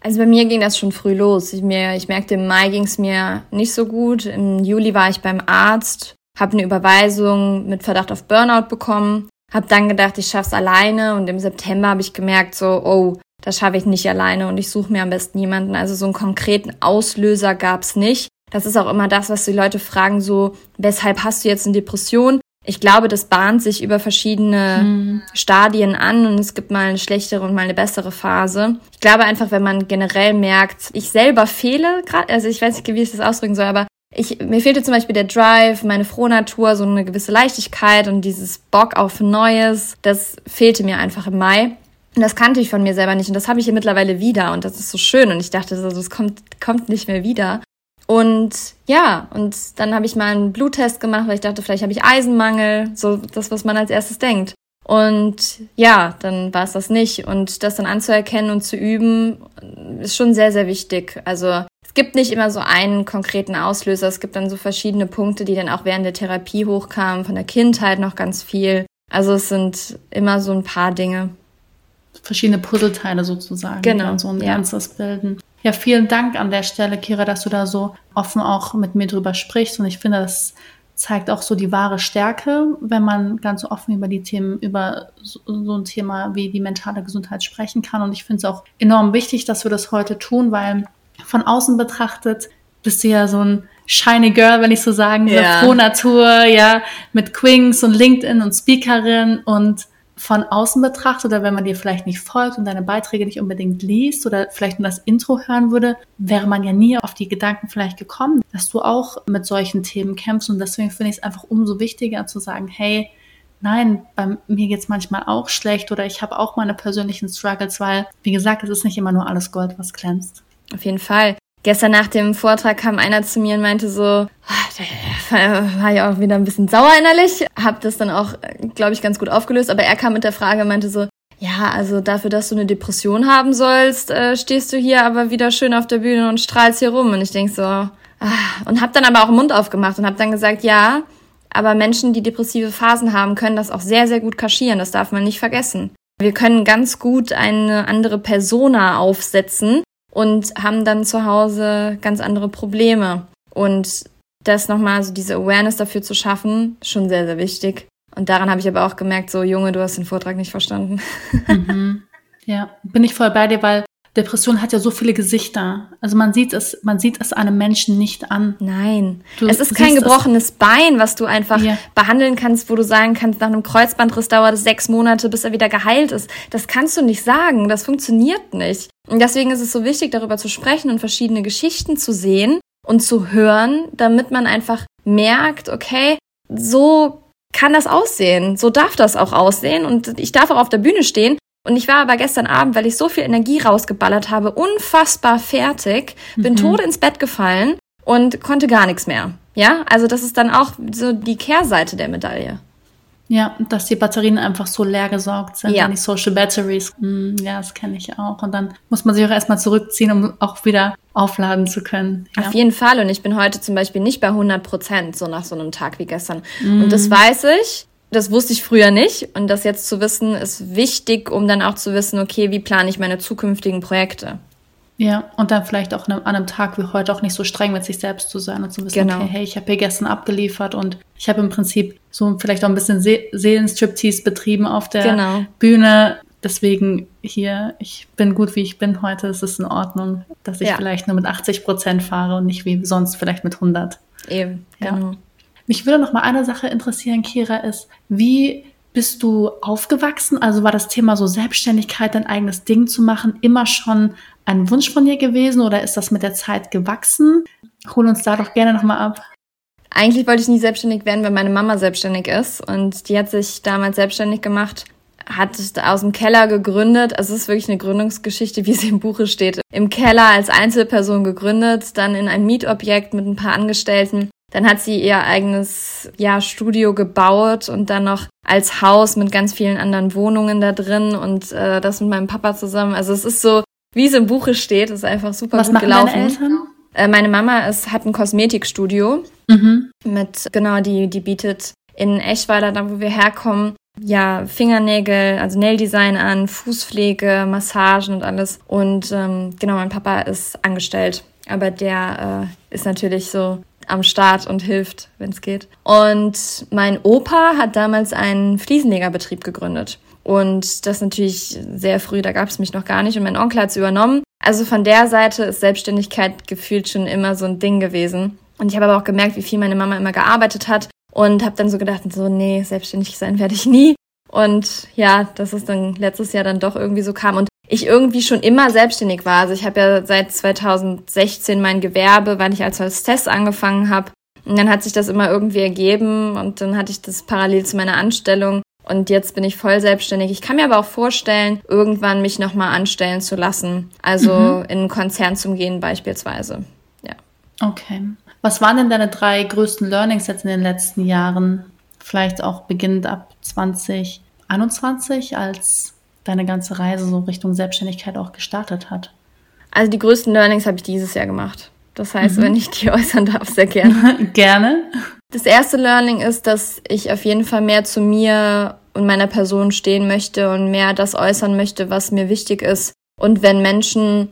Also bei mir ging das schon früh los. Ich, mir, ich merkte, im Mai ging es mir nicht so gut. Im Juli war ich beim Arzt habe eine Überweisung mit Verdacht auf Burnout bekommen, habe dann gedacht, ich schaff's alleine und im September habe ich gemerkt, so, oh, das schaffe ich nicht alleine und ich suche mir am besten jemanden. Also so einen konkreten Auslöser gab's nicht. Das ist auch immer das, was die Leute fragen, so, weshalb hast du jetzt eine Depression? Ich glaube, das bahnt sich über verschiedene hm. Stadien an und es gibt mal eine schlechtere und mal eine bessere Phase. Ich glaube einfach, wenn man generell merkt, ich selber fehle gerade, also ich weiß nicht, wie ich das ausdrücken soll, aber ich, mir fehlte zum Beispiel der Drive, meine Frohnatur, so eine gewisse Leichtigkeit und dieses Bock auf Neues. Das fehlte mir einfach im Mai. Und das kannte ich von mir selber nicht. Und das habe ich hier mittlerweile wieder. Und das ist so schön. Und ich dachte, so, das kommt, kommt nicht mehr wieder. Und ja, und dann habe ich mal einen Bluttest gemacht, weil ich dachte, vielleicht habe ich Eisenmangel. So das, was man als erstes denkt. Und ja, dann war es das nicht. Und das dann anzuerkennen und zu üben, ist schon sehr, sehr wichtig. Also es gibt nicht immer so einen konkreten Auslöser. Es gibt dann so verschiedene Punkte, die dann auch während der Therapie hochkamen, von der Kindheit noch ganz viel. Also es sind immer so ein paar Dinge. Verschiedene Puzzleteile sozusagen, genau. die so ein ja. Ganzes bilden. Ja, vielen Dank an der Stelle, Kira, dass du da so offen auch mit mir drüber sprichst. Und ich finde, das zeigt auch so die wahre Stärke, wenn man ganz offen über die Themen, über so, so ein Thema wie die mentale Gesundheit sprechen kann. Und ich finde es auch enorm wichtig, dass wir das heute tun, weil von außen betrachtet bist du ja so ein shiny Girl, wenn ich so sagen ja. pro Natur, ja, mit Quings und LinkedIn und Speakerin und von außen betrachtet oder wenn man dir vielleicht nicht folgt und deine Beiträge nicht unbedingt liest oder vielleicht nur das Intro hören würde, wäre man ja nie auf die Gedanken vielleicht gekommen, dass du auch mit solchen Themen kämpfst und deswegen finde ich es einfach umso wichtiger zu sagen, hey, nein, bei mir geht's manchmal auch schlecht oder ich habe auch meine persönlichen Struggles, weil, wie gesagt, es ist nicht immer nur alles Gold, was glänzt. Auf jeden Fall. Gestern nach dem Vortrag kam einer zu mir und meinte so, ah, war ja auch wieder ein bisschen sauer innerlich. Hab das dann auch, glaube ich, ganz gut aufgelöst. Aber er kam mit der Frage und meinte so, ja, also dafür, dass du eine Depression haben sollst, äh, stehst du hier aber wieder schön auf der Bühne und strahlst hier rum. Und ich denk so, ah, und hab dann aber auch den Mund aufgemacht und hab dann gesagt, ja, aber Menschen, die depressive Phasen haben, können das auch sehr, sehr gut kaschieren. Das darf man nicht vergessen. Wir können ganz gut eine andere Persona aufsetzen und haben dann zu Hause ganz andere Probleme. Und das nochmal, so diese Awareness dafür zu schaffen, schon sehr, sehr wichtig. Und daran habe ich aber auch gemerkt, so Junge, du hast den Vortrag nicht verstanden. [laughs] Mhm. Ja, bin ich voll bei dir, weil Depression hat ja so viele Gesichter. Also man sieht es, man sieht es einem Menschen nicht an. Nein. Du es ist kein gebrochenes Bein, was du einfach ja. behandeln kannst, wo du sagen kannst, nach einem Kreuzbandriss dauert es sechs Monate, bis er wieder geheilt ist. Das kannst du nicht sagen. Das funktioniert nicht. Und deswegen ist es so wichtig, darüber zu sprechen und verschiedene Geschichten zu sehen und zu hören, damit man einfach merkt, okay, so kann das aussehen. So darf das auch aussehen. Und ich darf auch auf der Bühne stehen und ich war aber gestern Abend, weil ich so viel Energie rausgeballert habe, unfassbar fertig, bin mhm. tot ins Bett gefallen und konnte gar nichts mehr. Ja, also das ist dann auch so die Kehrseite der Medaille. Ja, dass die Batterien einfach so leer gesorgt sind, ja. die Social Batteries. Hm, ja, das kenne ich auch. Und dann muss man sich auch erstmal zurückziehen, um auch wieder aufladen zu können. Ja. Auf jeden Fall. Und ich bin heute zum Beispiel nicht bei 100 Prozent, so nach so einem Tag wie gestern. Mhm. Und das weiß ich. Das wusste ich früher nicht und das jetzt zu wissen ist wichtig, um dann auch zu wissen, okay, wie plane ich meine zukünftigen Projekte. Ja, und dann vielleicht auch an einem Tag wie heute auch nicht so streng mit sich selbst zu sein und zu wissen, genau. okay, hey, ich habe hier gestern abgeliefert und ich habe im Prinzip so vielleicht auch ein bisschen Se Seelenstriptease betrieben auf der genau. Bühne. Deswegen hier, ich bin gut, wie ich bin heute. Es ist in Ordnung, dass ich ja. vielleicht nur mit 80 Prozent fahre und nicht wie sonst vielleicht mit 100. Eben, ja. genau. Mich würde noch mal eine Sache interessieren, Kira, ist, wie bist du aufgewachsen? Also war das Thema so Selbstständigkeit, dein eigenes Ding zu machen, immer schon ein Wunsch von dir gewesen oder ist das mit der Zeit gewachsen? Hol uns da doch gerne noch mal ab. Eigentlich wollte ich nie selbstständig werden, weil meine Mama selbstständig ist und die hat sich damals selbstständig gemacht hat aus dem Keller gegründet. Also es ist wirklich eine Gründungsgeschichte, wie sie im Buche steht. Im Keller als Einzelperson gegründet, dann in ein Mietobjekt mit ein paar Angestellten. Dann hat sie ihr eigenes ja, Studio gebaut und dann noch als Haus mit ganz vielen anderen Wohnungen da drin und äh, das mit meinem Papa zusammen. Also es ist so, wie es im Buche steht, ist einfach super Was gut gelaufen. Deine Eltern? Äh, meine Mama ist, hat ein Kosmetikstudio mhm. mit, genau, die, die bietet in Eschweiler, da wo wir herkommen, ja, Fingernägel, also Naildesign an, Fußpflege, Massagen und alles. Und ähm, genau, mein Papa ist angestellt, aber der äh, ist natürlich so am Start und hilft, wenn es geht. Und mein Opa hat damals einen Fliesenlegerbetrieb gegründet. Und das natürlich sehr früh, da gab es mich noch gar nicht. Und mein Onkel hat es übernommen. Also von der Seite ist Selbstständigkeit gefühlt schon immer so ein Ding gewesen. Und ich habe aber auch gemerkt, wie viel meine Mama immer gearbeitet hat und habe dann so gedacht, so nee, selbstständig sein werde ich nie. Und ja, dass es dann letztes Jahr dann doch irgendwie so kam und ich irgendwie schon immer selbstständig war. Also ich habe ja seit 2016 mein Gewerbe, weil ich als Hostess angefangen habe. Und dann hat sich das immer irgendwie ergeben und dann hatte ich das parallel zu meiner Anstellung. Und jetzt bin ich voll selbstständig. Ich kann mir aber auch vorstellen, irgendwann mich nochmal anstellen zu lassen. Also mhm. in einen Konzern zu gehen beispielsweise. Ja. Okay. Was waren denn deine drei größten Learnings jetzt in den letzten Jahren? Vielleicht auch beginnend ab 2021, als deine ganze Reise so Richtung Selbstständigkeit auch gestartet hat. Also die größten Learnings habe ich dieses Jahr gemacht. Das heißt, mhm. wenn ich die äußern darf, sehr gerne. [laughs] gerne. Das erste Learning ist, dass ich auf jeden Fall mehr zu mir und meiner Person stehen möchte und mehr das äußern möchte, was mir wichtig ist. Und wenn Menschen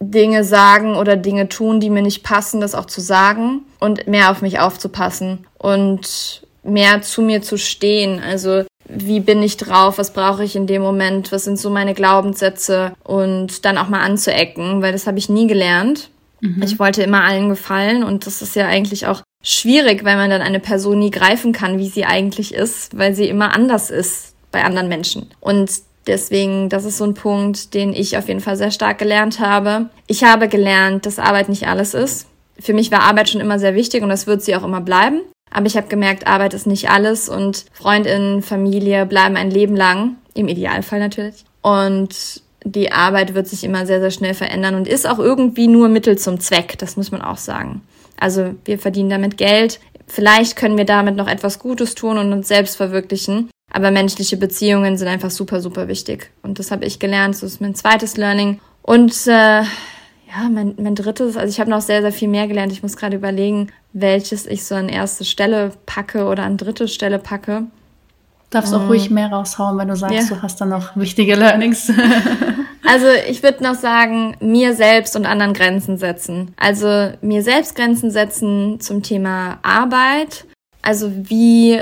Dinge sagen oder Dinge tun, die mir nicht passen, das auch zu sagen und mehr auf mich aufzupassen und mehr zu mir zu stehen. Also wie bin ich drauf, was brauche ich in dem Moment, was sind so meine Glaubenssätze und dann auch mal anzuecken, weil das habe ich nie gelernt. Mhm. Ich wollte immer allen gefallen und das ist ja eigentlich auch schwierig, weil man dann eine Person nie greifen kann, wie sie eigentlich ist, weil sie immer anders ist bei anderen Menschen. Und Deswegen, das ist so ein Punkt, den ich auf jeden Fall sehr stark gelernt habe. Ich habe gelernt, dass Arbeit nicht alles ist. Für mich war Arbeit schon immer sehr wichtig und das wird sie auch immer bleiben. Aber ich habe gemerkt, Arbeit ist nicht alles und Freundinnen, Familie bleiben ein Leben lang, im Idealfall natürlich. Und die Arbeit wird sich immer sehr, sehr schnell verändern und ist auch irgendwie nur Mittel zum Zweck, das muss man auch sagen. Also wir verdienen damit Geld. Vielleicht können wir damit noch etwas Gutes tun und uns selbst verwirklichen. Aber menschliche Beziehungen sind einfach super, super wichtig. Und das habe ich gelernt. Das ist mein zweites Learning. Und äh, ja, mein, mein drittes, also ich habe noch sehr, sehr viel mehr gelernt. Ich muss gerade überlegen, welches ich so an erste Stelle packe oder an dritte Stelle packe. Darfst auch ruhig mehr raushauen, wenn du sagst, ja. du hast da noch wichtige Learnings. [laughs] also ich würde noch sagen, mir selbst und anderen Grenzen setzen. Also mir selbst Grenzen setzen zum Thema Arbeit. Also wie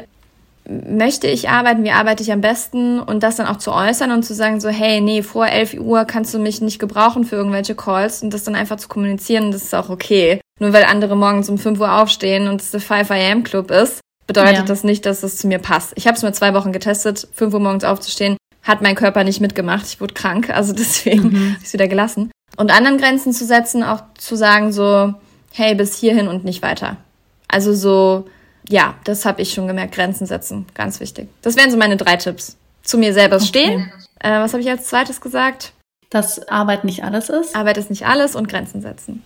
möchte ich arbeiten, wie arbeite ich am besten und das dann auch zu äußern und zu sagen so, hey, nee, vor 11 Uhr kannst du mich nicht gebrauchen für irgendwelche Calls und das dann einfach zu kommunizieren, das ist auch okay. Nur weil andere morgens um 5 Uhr aufstehen und es der 5 AM Club ist, bedeutet ja. das nicht, dass es zu mir passt. Ich habe es mir zwei Wochen getestet, 5 Uhr morgens aufzustehen, hat mein Körper nicht mitgemacht. Ich wurde krank, [laughs] also deswegen mhm. habe ich es wieder gelassen. Und anderen Grenzen zu setzen, auch zu sagen so, hey, bis hierhin und nicht weiter. Also so, ja, das habe ich schon gemerkt, Grenzen setzen, ganz wichtig. Das wären so meine drei Tipps. Zu mir selber okay. stehen. Äh, was habe ich als zweites gesagt? Dass Arbeit nicht alles ist. Arbeit ist nicht alles und Grenzen setzen.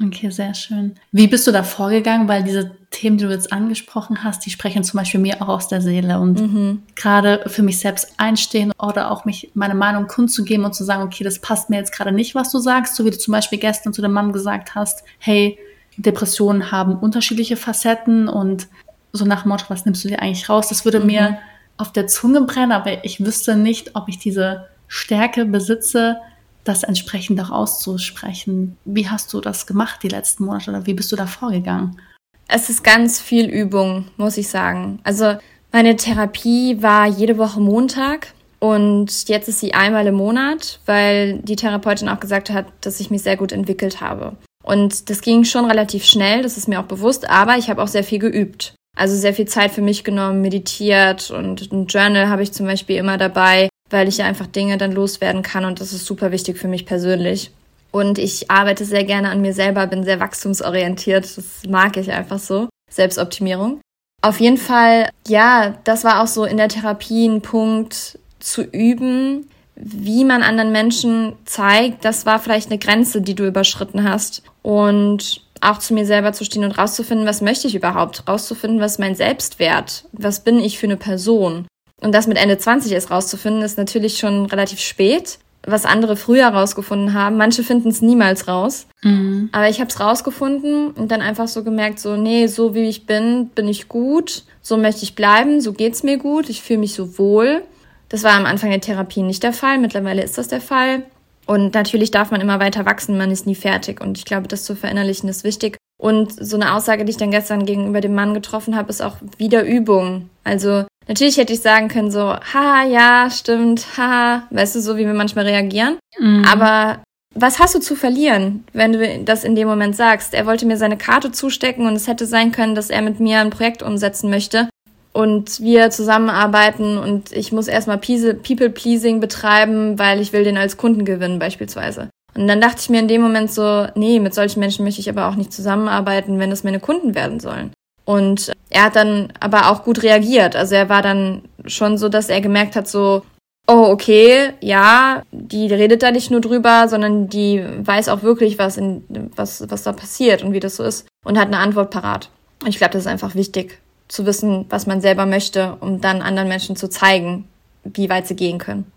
Okay, sehr schön. Wie bist du da vorgegangen? Weil diese Themen, die du jetzt angesprochen hast, die sprechen zum Beispiel mir auch aus der Seele und mhm. gerade für mich selbst einstehen oder auch mich meine Meinung kundzugeben und zu sagen, okay, das passt mir jetzt gerade nicht, was du sagst, so wie du zum Beispiel gestern zu dem Mann gesagt hast, hey, Depressionen haben unterschiedliche Facetten und so nach Motto, was nimmst du dir eigentlich raus? Das würde mhm. mir auf der Zunge brennen, aber ich wüsste nicht, ob ich diese Stärke besitze, das entsprechend auch auszusprechen. Wie hast du das gemacht die letzten Monate oder wie bist du da vorgegangen? Es ist ganz viel Übung, muss ich sagen. Also meine Therapie war jede Woche Montag und jetzt ist sie einmal im Monat, weil die Therapeutin auch gesagt hat, dass ich mich sehr gut entwickelt habe. Und das ging schon relativ schnell, das ist mir auch bewusst, aber ich habe auch sehr viel geübt. Also sehr viel Zeit für mich genommen, meditiert und ein Journal habe ich zum Beispiel immer dabei, weil ich ja einfach Dinge dann loswerden kann und das ist super wichtig für mich persönlich. Und ich arbeite sehr gerne an mir selber, bin sehr wachstumsorientiert, das mag ich einfach so. Selbstoptimierung. Auf jeden Fall, ja, das war auch so in der Therapie ein Punkt, zu üben, wie man anderen Menschen zeigt, das war vielleicht eine Grenze, die du überschritten hast. Und auch zu mir selber zu stehen und rauszufinden, was möchte ich überhaupt? Rauszufinden, was ist mein Selbstwert? Was bin ich für eine Person? Und das mit Ende 20 erst rauszufinden, ist natürlich schon relativ spät. Was andere früher rausgefunden haben. Manche finden es niemals raus. Mhm. Aber ich habe es rausgefunden und dann einfach so gemerkt, so, nee, so wie ich bin, bin ich gut. So möchte ich bleiben. So geht's mir gut. Ich fühle mich so wohl. Das war am Anfang der Therapie nicht der Fall. Mittlerweile ist das der Fall. Und natürlich darf man immer weiter wachsen, man ist nie fertig. Und ich glaube, das zu verinnerlichen ist wichtig. Und so eine Aussage, die ich dann gestern gegenüber dem Mann getroffen habe, ist auch wieder Übung. Also natürlich hätte ich sagen können, so, haha, ja, stimmt, haha, weißt du, so wie wir manchmal reagieren. Mhm. Aber was hast du zu verlieren, wenn du das in dem Moment sagst? Er wollte mir seine Karte zustecken und es hätte sein können, dass er mit mir ein Projekt umsetzen möchte und wir zusammenarbeiten und ich muss erstmal People-Pleasing betreiben, weil ich will den als Kunden gewinnen beispielsweise. Und dann dachte ich mir in dem Moment so, nee, mit solchen Menschen möchte ich aber auch nicht zusammenarbeiten, wenn es meine Kunden werden sollen. Und er hat dann aber auch gut reagiert. Also er war dann schon so, dass er gemerkt hat, so, oh, okay, ja, die redet da nicht nur drüber, sondern die weiß auch wirklich, was, in, was, was da passiert und wie das so ist und hat eine Antwort parat. Ich glaube, das ist einfach wichtig, zu wissen, was man selber möchte, um dann anderen Menschen zu zeigen, wie weit sie gehen können.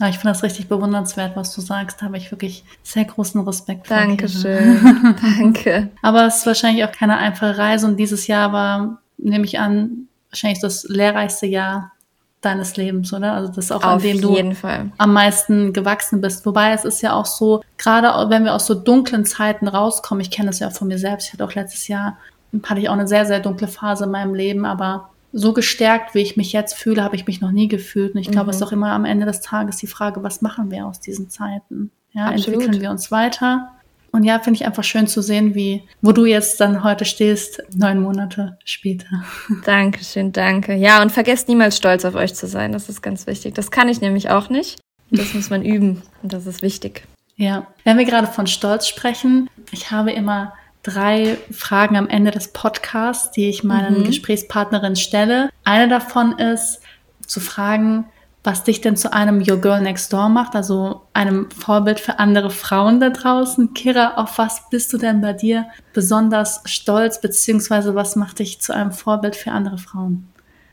Ja, ich finde das richtig bewundernswert, was du sagst. Da habe ich wirklich sehr großen Respekt vor. Dankeschön. [laughs] Danke. Aber es ist wahrscheinlich auch keine einfache Reise und dieses Jahr war, nehme ich an, wahrscheinlich das lehrreichste Jahr deines Lebens, oder? Also das ist auch, Auf an dem du Fall. am meisten gewachsen bist. Wobei es ist ja auch so, gerade wenn wir aus so dunklen Zeiten rauskommen, ich kenne das ja von mir selbst, ich hatte auch letztes Jahr hatte ich auch eine sehr, sehr dunkle Phase in meinem Leben, aber so gestärkt, wie ich mich jetzt fühle, habe ich mich noch nie gefühlt. Und ich glaube, mhm. es ist auch immer am Ende des Tages die Frage, was machen wir aus diesen Zeiten? Ja, Absolut. entwickeln wir uns weiter? Und ja, finde ich einfach schön zu sehen, wie, wo du jetzt dann heute stehst, neun Monate später. [laughs] Dankeschön, danke. Ja, und vergesst niemals stolz auf euch zu sein. Das ist ganz wichtig. Das kann ich nämlich auch nicht. Das muss man üben. Und das ist wichtig. Ja, wenn wir gerade von Stolz sprechen, ich habe immer drei Fragen am Ende des Podcasts, die ich meinen mhm. Gesprächspartnerinnen stelle. Eine davon ist zu fragen, was dich denn zu einem Your Girl Next Door macht, also einem Vorbild für andere Frauen da draußen. Kira, auf was bist du denn bei dir besonders stolz, beziehungsweise was macht dich zu einem Vorbild für andere Frauen?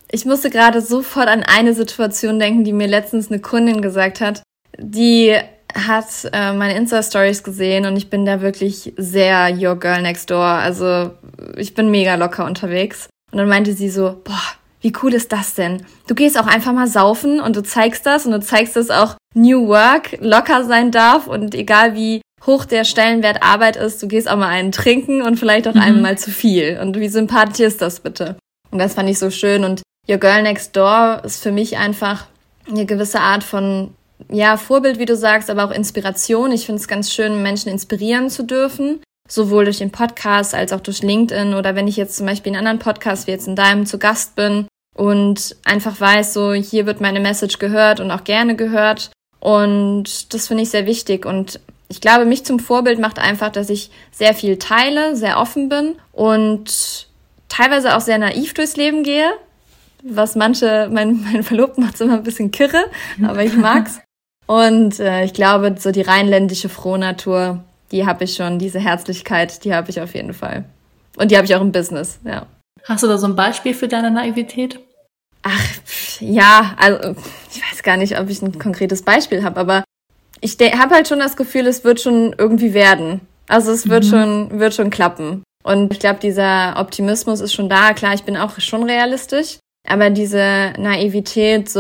Ich musste gerade sofort an eine Situation denken, die mir letztens eine Kundin gesagt hat, die hat äh, meine Insta-Stories gesehen und ich bin da wirklich sehr Your Girl Next Door. Also ich bin mega locker unterwegs. Und dann meinte sie so, boah, wie cool ist das denn? Du gehst auch einfach mal saufen und du zeigst das und du zeigst, dass auch New Work locker sein darf und egal wie hoch der Stellenwert Arbeit ist, du gehst auch mal einen trinken und vielleicht auch mhm. einmal zu viel. Und wie sympathisch ist das bitte? Und das fand ich so schön. Und Your Girl Next Door ist für mich einfach eine gewisse Art von ja, Vorbild, wie du sagst, aber auch Inspiration. Ich finde es ganz schön, Menschen inspirieren zu dürfen. Sowohl durch den Podcast als auch durch LinkedIn oder wenn ich jetzt zum Beispiel in anderen Podcasts wie jetzt in deinem zu Gast bin und einfach weiß, so hier wird meine Message gehört und auch gerne gehört. Und das finde ich sehr wichtig. Und ich glaube, mich zum Vorbild macht einfach, dass ich sehr viel teile, sehr offen bin und teilweise auch sehr naiv durchs Leben gehe. Was manche, mein, mein Verlobten macht immer ein bisschen kirre, aber ich [laughs] mag's. Und äh, ich glaube, so die rheinländische Frohnatur, die habe ich schon, diese Herzlichkeit, die habe ich auf jeden Fall. Und die habe ich auch im Business, ja. Hast du da so ein Beispiel für deine Naivität? Ach, ja, also ich weiß gar nicht, ob ich ein konkretes Beispiel habe, aber ich habe halt schon das Gefühl, es wird schon irgendwie werden. Also es wird mhm. schon, wird schon klappen. Und ich glaube, dieser Optimismus ist schon da. Klar, ich bin auch schon realistisch, aber diese Naivität, so,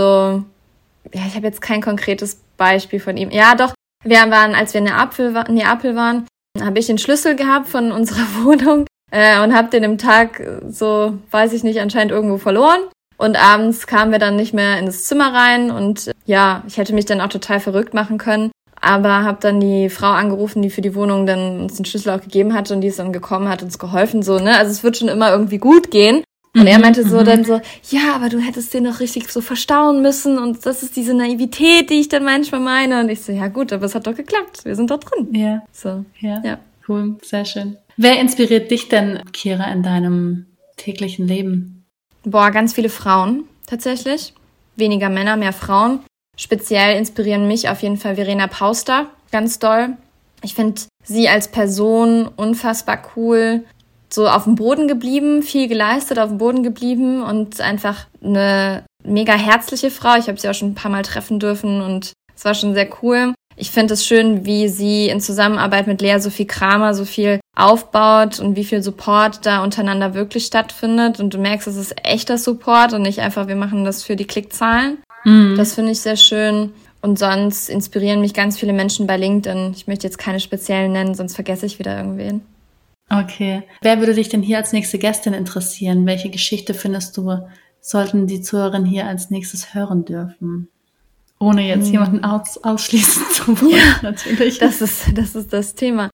ja, ich habe jetzt kein konkretes Beispiel von ihm. Ja, doch, wir waren, als wir in Neapel, in Neapel waren, habe ich den Schlüssel gehabt von unserer [laughs] Wohnung äh, und habe den im Tag so, weiß ich nicht, anscheinend irgendwo verloren. Und abends kamen wir dann nicht mehr in das Zimmer rein und ja, ich hätte mich dann auch total verrückt machen können. Aber habe dann die Frau angerufen, die für die Wohnung dann uns den Schlüssel auch gegeben hatte und die ist dann gekommen, hat uns geholfen, so, ne? Also es wird schon immer irgendwie gut gehen. Und er mhm, meinte so mhm. dann so, ja, aber du hättest den noch richtig so verstauen müssen und das ist diese Naivität, die ich dann manchmal meine. Und ich so, ja gut, aber es hat doch geklappt. Wir sind doch drin. Ja. So. Ja. ja. Cool. Sehr schön. Wer inspiriert dich denn, Kira, in deinem täglichen Leben? Boah, ganz viele Frauen tatsächlich. Weniger Männer, mehr Frauen. Speziell inspirieren mich auf jeden Fall Verena Pauster ganz doll. Ich finde sie als Person unfassbar cool, so auf dem Boden geblieben, viel geleistet, auf dem Boden geblieben und einfach eine mega herzliche Frau. Ich habe sie auch schon ein paar Mal treffen dürfen und es war schon sehr cool. Ich finde es schön, wie sie in Zusammenarbeit mit Lea Sophie Kramer so viel aufbaut und wie viel Support da untereinander wirklich stattfindet. Und du merkst, es ist echter Support und nicht einfach, wir machen das für die Klickzahlen. Mhm. Das finde ich sehr schön. Und sonst inspirieren mich ganz viele Menschen bei LinkedIn. Ich möchte jetzt keine speziellen nennen, sonst vergesse ich wieder irgendwen. Okay. Wer würde dich denn hier als nächste Gästin interessieren? Welche Geschichte findest du, sollten die Zuhörerinnen hier als nächstes hören dürfen? Ohne jetzt hm. jemanden aus, ausschließen zu wollen, ja, natürlich. Das ist, das ist das Thema.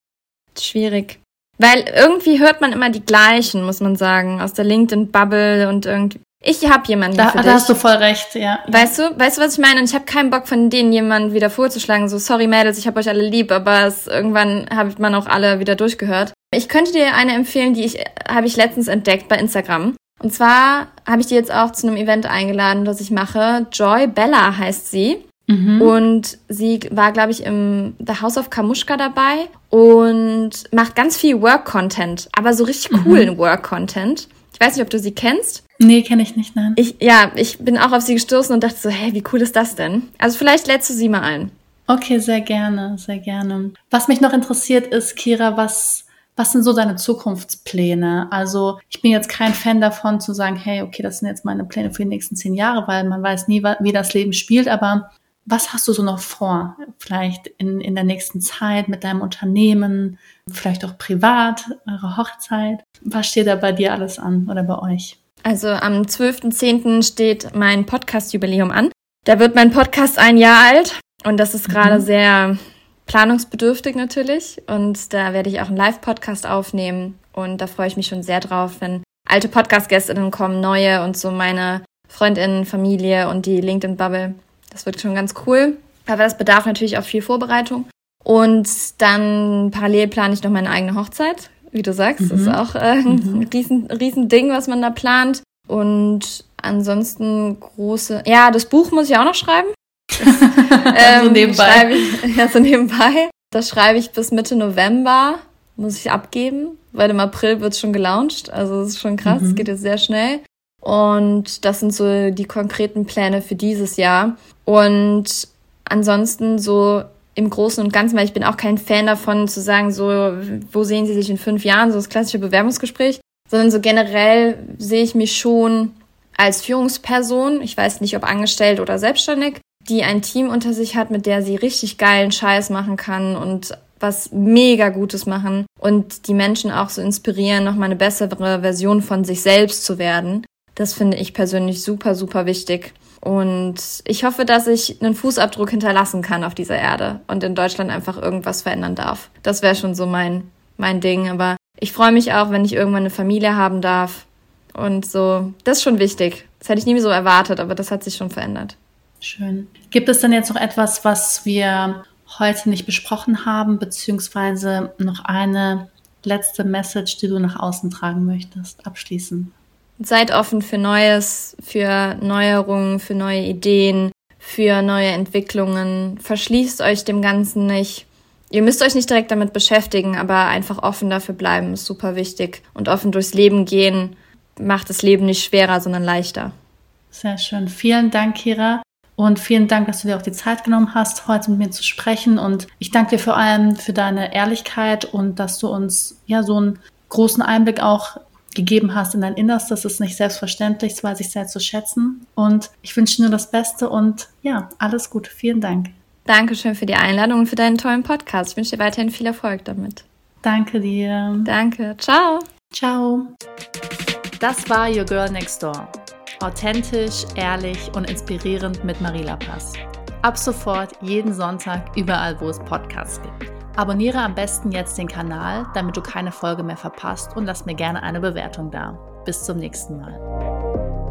Schwierig. Weil irgendwie hört man immer die gleichen, muss man sagen, aus der LinkedIn-Bubble und irgendwie. Ich habe jemanden da, für da dich. hast du voll recht, ja. Weißt du, weißt du, was ich meine? Und ich habe keinen Bock von denen jemanden wieder vorzuschlagen. So, sorry Mädels, ich habe euch alle lieb, aber es, irgendwann habe man auch alle wieder durchgehört. Ich könnte dir eine empfehlen, die ich habe ich letztens entdeckt bei Instagram. Und zwar habe ich die jetzt auch zu einem Event eingeladen, das ich mache. Joy Bella heißt sie. Mhm. Und sie war, glaube ich, im The House of Kamushka dabei und macht ganz viel Work-Content, aber so richtig mhm. coolen mhm. Work-Content. Ich weiß nicht, ob du sie kennst. Nee, kenne ich nicht, nein. Ich, ja, ich bin auch auf sie gestoßen und dachte so, hey, wie cool ist das denn? Also vielleicht lädst du sie mal ein. Okay, sehr gerne, sehr gerne. Was mich noch interessiert ist, Kira, was was sind so deine Zukunftspläne? Also ich bin jetzt kein Fan davon zu sagen, hey, okay, das sind jetzt meine Pläne für die nächsten zehn Jahre, weil man weiß nie, wie das Leben spielt. Aber was hast du so noch vor? Vielleicht in, in der nächsten Zeit mit deinem Unternehmen, vielleicht auch privat, eure Hochzeit. Was steht da bei dir alles an oder bei euch? Also am 12.10. steht mein Podcast-Jubiläum an. Da wird mein Podcast ein Jahr alt und das ist gerade mhm. sehr planungsbedürftig natürlich. Und da werde ich auch einen Live-Podcast aufnehmen. Und da freue ich mich schon sehr drauf, wenn alte Podcast-Gästinnen kommen, neue und so meine Freundinnen, Familie und die LinkedIn-Bubble. Das wird schon ganz cool. Aber das bedarf natürlich auch viel Vorbereitung. Und dann parallel plane ich noch meine eigene Hochzeit. Wie du sagst, mhm. das ist auch äh, ein mhm. riesen, riesen Ding, was man da plant. Und ansonsten große, ja, das Buch muss ich auch noch schreiben. [laughs] ähm, so nebenbei. Ich, [laughs] ja, so nebenbei. Das schreibe ich bis Mitte November, muss ich abgeben, weil im April wird es schon gelauncht. Also es ist schon krass, es mhm. geht jetzt sehr schnell. Und das sind so die konkreten Pläne für dieses Jahr. Und ansonsten so im Großen und Ganzen, weil ich bin auch kein Fan davon zu sagen, so, wo sehen Sie sich in fünf Jahren, so das klassische Bewerbungsgespräch, sondern so generell sehe ich mich schon als Führungsperson, ich weiß nicht, ob angestellt oder selbstständig, die ein Team unter sich hat, mit der sie richtig geilen Scheiß machen kann und was mega Gutes machen und die Menschen auch so inspirieren, nochmal eine bessere Version von sich selbst zu werden. Das finde ich persönlich super, super wichtig. Und ich hoffe, dass ich einen Fußabdruck hinterlassen kann auf dieser Erde und in Deutschland einfach irgendwas verändern darf. Das wäre schon so mein, mein Ding. Aber ich freue mich auch, wenn ich irgendwann eine Familie haben darf. Und so, das ist schon wichtig. Das hätte ich nie so erwartet, aber das hat sich schon verändert. Schön. Gibt es denn jetzt noch etwas, was wir heute nicht besprochen haben, beziehungsweise noch eine letzte Message, die du nach außen tragen möchtest, abschließen? Seid offen für Neues, für Neuerungen, für neue Ideen, für neue Entwicklungen. Verschließt euch dem Ganzen nicht. Ihr müsst euch nicht direkt damit beschäftigen, aber einfach offen dafür bleiben ist super wichtig. Und offen durchs Leben gehen macht das Leben nicht schwerer, sondern leichter. Sehr schön. Vielen Dank, Kira. Und vielen Dank, dass du dir auch die Zeit genommen hast, heute mit mir zu sprechen. Und ich danke dir vor allem für deine Ehrlichkeit und dass du uns ja so einen großen Einblick auch gegeben hast in dein Innerstes. Das ist nicht selbstverständlich, das weiß ich sehr zu schätzen. Und ich wünsche dir nur das Beste und ja, alles Gute. Vielen Dank. Dankeschön für die Einladung und für deinen tollen Podcast. Ich wünsche dir weiterhin viel Erfolg damit. Danke dir. Danke. Ciao. Ciao. Das war Your Girl Next Door. Authentisch, ehrlich und inspirierend mit Marie Lapas. Ab sofort jeden Sonntag überall, wo es Podcasts gibt. Abonniere am besten jetzt den Kanal, damit du keine Folge mehr verpasst und lass mir gerne eine Bewertung da. Bis zum nächsten Mal.